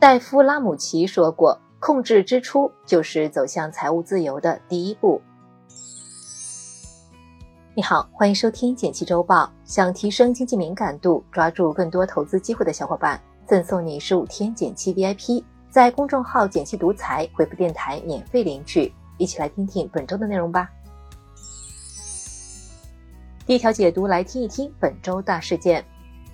戴夫·拉姆齐说过：“控制支出就是走向财务自由的第一步。”你好，欢迎收听简七周报。想提升经济敏感度，抓住更多投资机会的小伙伴，赠送你十五天简七 VIP，在公众号“简七独裁回复电台免费领取。一起来听听本周的内容吧。第一条解读，来听一听本周大事件。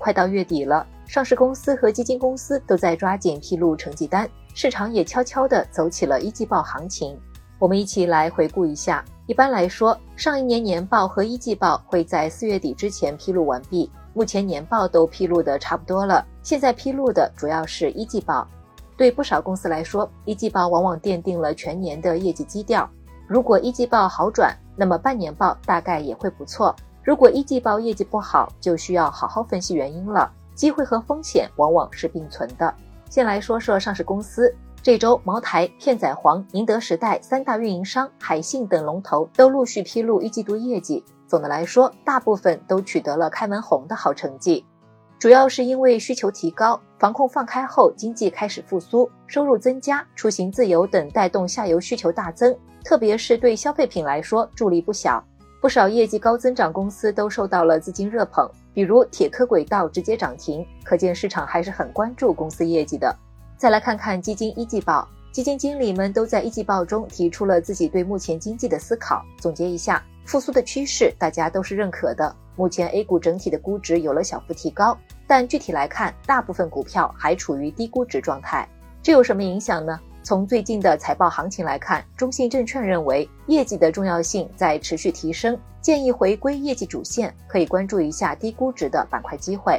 快到月底了，上市公司和基金公司都在抓紧披露成绩单，市场也悄悄地走起了一季报行情。我们一起来回顾一下。一般来说，上一年年报和一季报会在四月底之前披露完毕。目前年报都披露的差不多了，现在披露的主要是一季报。对不少公司来说，一季报往往奠定了全年的业绩基调。如果一季报好转，那么半年报大概也会不错。如果一季报业绩不好，就需要好好分析原因了。机会和风险往往是并存的。先来说说上市公司，这周茅台、片仔癀、宁德时代三大运营商、海信等龙头都陆续披露一季度业绩。总的来说，大部分都取得了开门红的好成绩。主要是因为需求提高，防控放开后，经济开始复苏，收入增加，出行自由等带动下游需求大增，特别是对消费品来说助力不小。不少业绩高增长公司都受到了资金热捧，比如铁科轨道直接涨停，可见市场还是很关注公司业绩的。再来看看基金一季报，基金经理们都在一季报中提出了自己对目前经济的思考。总结一下，复苏的趋势大家都是认可的。目前 A 股整体的估值有了小幅提高。但具体来看，大部分股票还处于低估值状态，这有什么影响呢？从最近的财报行情来看，中信证券认为业绩的重要性在持续提升，建议回归业绩主线，可以关注一下低估值的板块机会。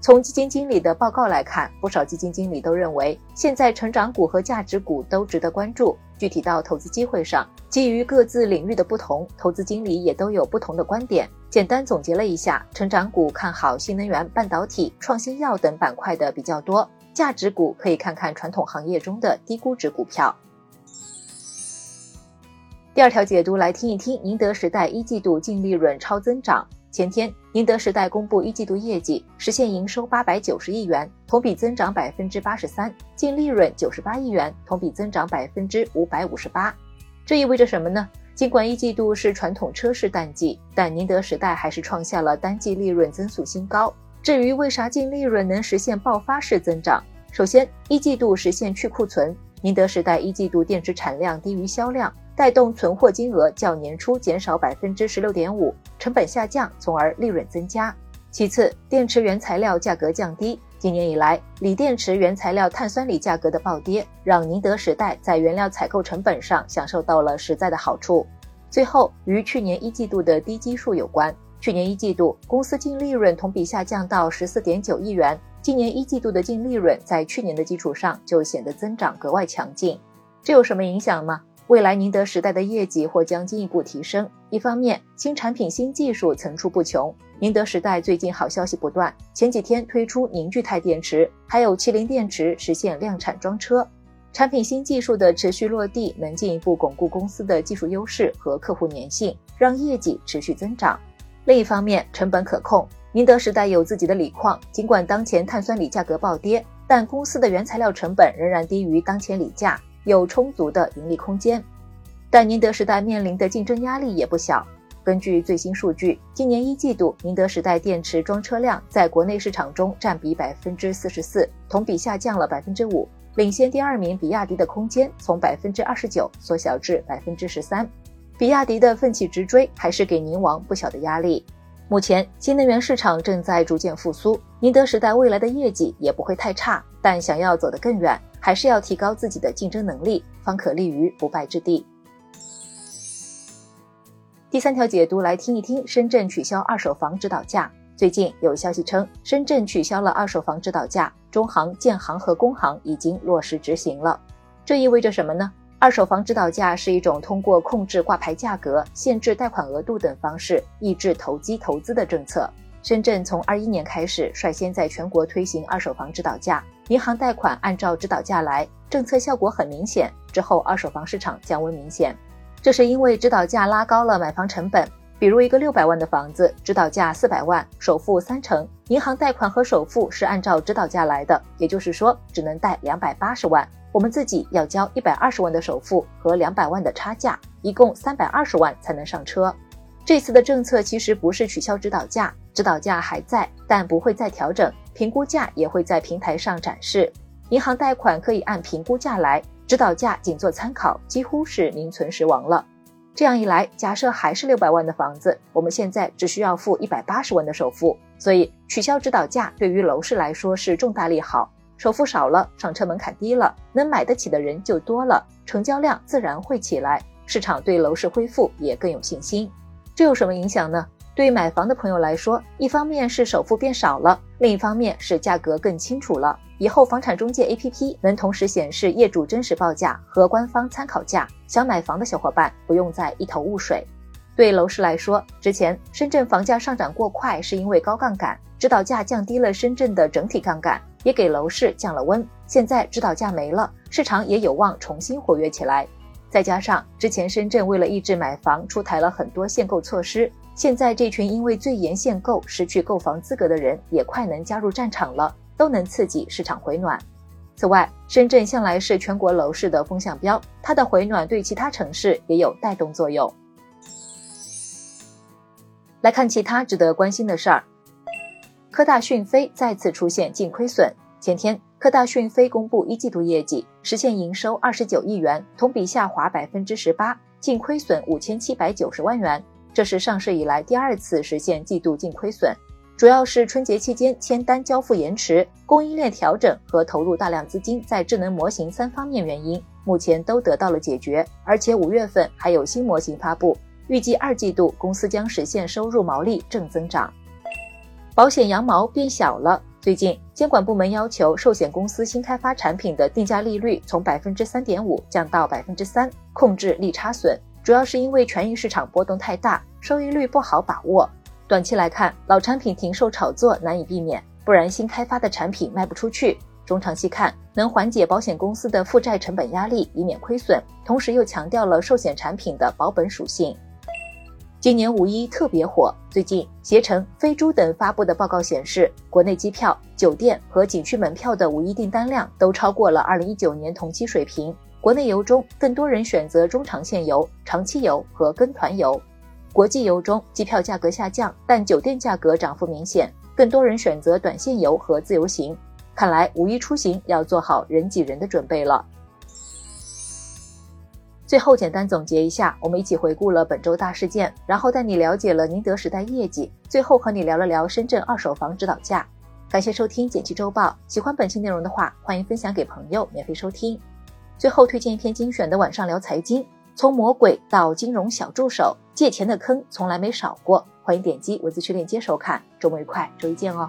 从基金经理的报告来看，不少基金经理都认为现在成长股和价值股都值得关注。具体到投资机会上，基于各自领域的不同，投资经理也都有不同的观点。简单总结了一下，成长股看好新能源、半导体、创新药等板块的比较多，价值股可以看看传统行业中的低估值股票。第二条解读来听一听，宁德时代一季度净利润超增长。前天，宁德时代公布一季度业绩，实现营收八百九十亿元，同比增长百分之八十三，净利润九十八亿元，同比增长百分之五百五十八。这意味着什么呢？尽管一季度是传统车市淡季，但宁德时代还是创下了单季利润增速新高。至于为啥净利润能实现爆发式增长，首先一季度实现去库存，宁德时代一季度电池产量低于销量，带动存货金额较年初减少百分之十六点五，成本下降，从而利润增加。其次，电池原材料价格降低。今年以来，锂电池原材料碳酸锂价格的暴跌，让宁德时代在原料采购成本上享受到了实在的好处。最后，与去年一季度的低基数有关。去年一季度公司净利润同比下降到十四点九亿元，今年一季度的净利润在去年的基础上就显得增长格外强劲。这有什么影响吗？未来宁德时代的业绩或将进一步提升。一方面，新产品、新技术层出不穷。宁德时代最近好消息不断，前几天推出凝聚态电池，还有麒麟电池实现量产装车。产品新技术的持续落地，能进一步巩固公司的技术优势和客户粘性，让业绩持续增长。另一方面，成本可控。宁德时代有自己的锂矿，尽管当前碳酸锂价格暴跌，但公司的原材料成本仍然低于当前锂价。有充足的盈利空间，但宁德时代面临的竞争压力也不小。根据最新数据，今年一季度宁德时代电池装车量在国内市场中占比百分之四十四，同比下降了百分之五，领先第二名比亚迪的空间从百分之二十九缩小至百分之十三。比亚迪的奋起直追，还是给宁王不小的压力。目前新能源市场正在逐渐复苏，宁德时代未来的业绩也不会太差，但想要走得更远。还是要提高自己的竞争能力，方可立于不败之地。第三条解读来听一听：深圳取消二手房指导价。最近有消息称，深圳取消了二手房指导价，中行、建行和工行已经落实执行了。这意味着什么呢？二手房指导价是一种通过控制挂牌价格、限制贷款额度等方式抑制投机投资的政策。深圳从二一年开始率先在全国推行二手房指导价，银行贷款按照指导价来，政策效果很明显。之后二手房市场降温明显，这是因为指导价拉高了买房成本。比如一个六百万的房子，指导价四百万，首付三成，银行贷款和首付是按照指导价来的，也就是说只能贷两百八十万，我们自己要交一百二十万的首付和两百万的差价，一共三百二十万才能上车。这次的政策其实不是取消指导价，指导价还在，但不会再调整，评估价也会在平台上展示，银行贷款可以按评估价来，指导价仅做参考，几乎是名存实亡了。这样一来，假设还是六百万的房子，我们现在只需要付一百八十万的首付，所以取消指导价对于楼市来说是重大利好。首付少了，上车门槛低了，能买得起的人就多了，成交量自然会起来，市场对楼市恢复也更有信心。这有什么影响呢？对买房的朋友来说，一方面是首付变少了，另一方面是价格更清楚了。以后房产中介 APP 能同时显示业主真实报价和官方参考价，想买房的小伙伴不用再一头雾水。对楼市来说，之前深圳房价上涨过快是因为高杠杆，指导价降低了深圳的整体杠杆，也给楼市降了温。现在指导价没了，市场也有望重新活跃起来。再加上之前深圳为了抑制买房，出台了很多限购措施。现在这群因为最严限购失去购房资格的人也快能加入战场了，都能刺激市场回暖。此外，深圳向来是全国楼市的风向标，它的回暖对其他城市也有带动作用。来看其他值得关心的事儿，科大讯飞再次出现净亏损。前天，科大讯飞公布一季度业绩，实现营收二十九亿元，同比下滑百分之十八，净亏损五千七百九十万元。这是上市以来第二次实现季度净亏损，主要是春节期间签单交付延迟、供应链调整和投入大量资金在智能模型三方面原因，目前都得到了解决。而且五月份还有新模型发布，预计二季度公司将实现收入毛利正增长。保险羊毛变小了。最近监管部门要求寿险公司新开发产品的定价利率从百分之三点五降到百分之三，控制利差损。主要是因为权益市场波动太大，收益率不好把握。短期来看，老产品停售炒作难以避免，不然新开发的产品卖不出去。中长期看，能缓解保险公司的负债成本压力，以免亏损。同时又强调了寿险产品的保本属性。今年五一特别火，最近携程、飞猪等发布的报告显示，国内机票、酒店和景区门票的五一订单量都超过了二零一九年同期水平。国内游中，更多人选择中长线游、长期游和跟团游；国际游中，机票价格下降，但酒店价格涨幅明显，更多人选择短线游和自由行。看来五一出行要做好人挤人的准备了。最后简单总结一下，我们一起回顾了本周大事件，然后带你了解了宁德时代业绩，最后和你聊了聊深圳二手房指导价。感谢收听简七周报，喜欢本期内容的话，欢迎分享给朋友免费收听。最后推荐一篇精选的晚上聊财经，从魔鬼到金融小助手，借钱的坑从来没少过。欢迎点击文字区链接收看。周末愉快，周一见哦。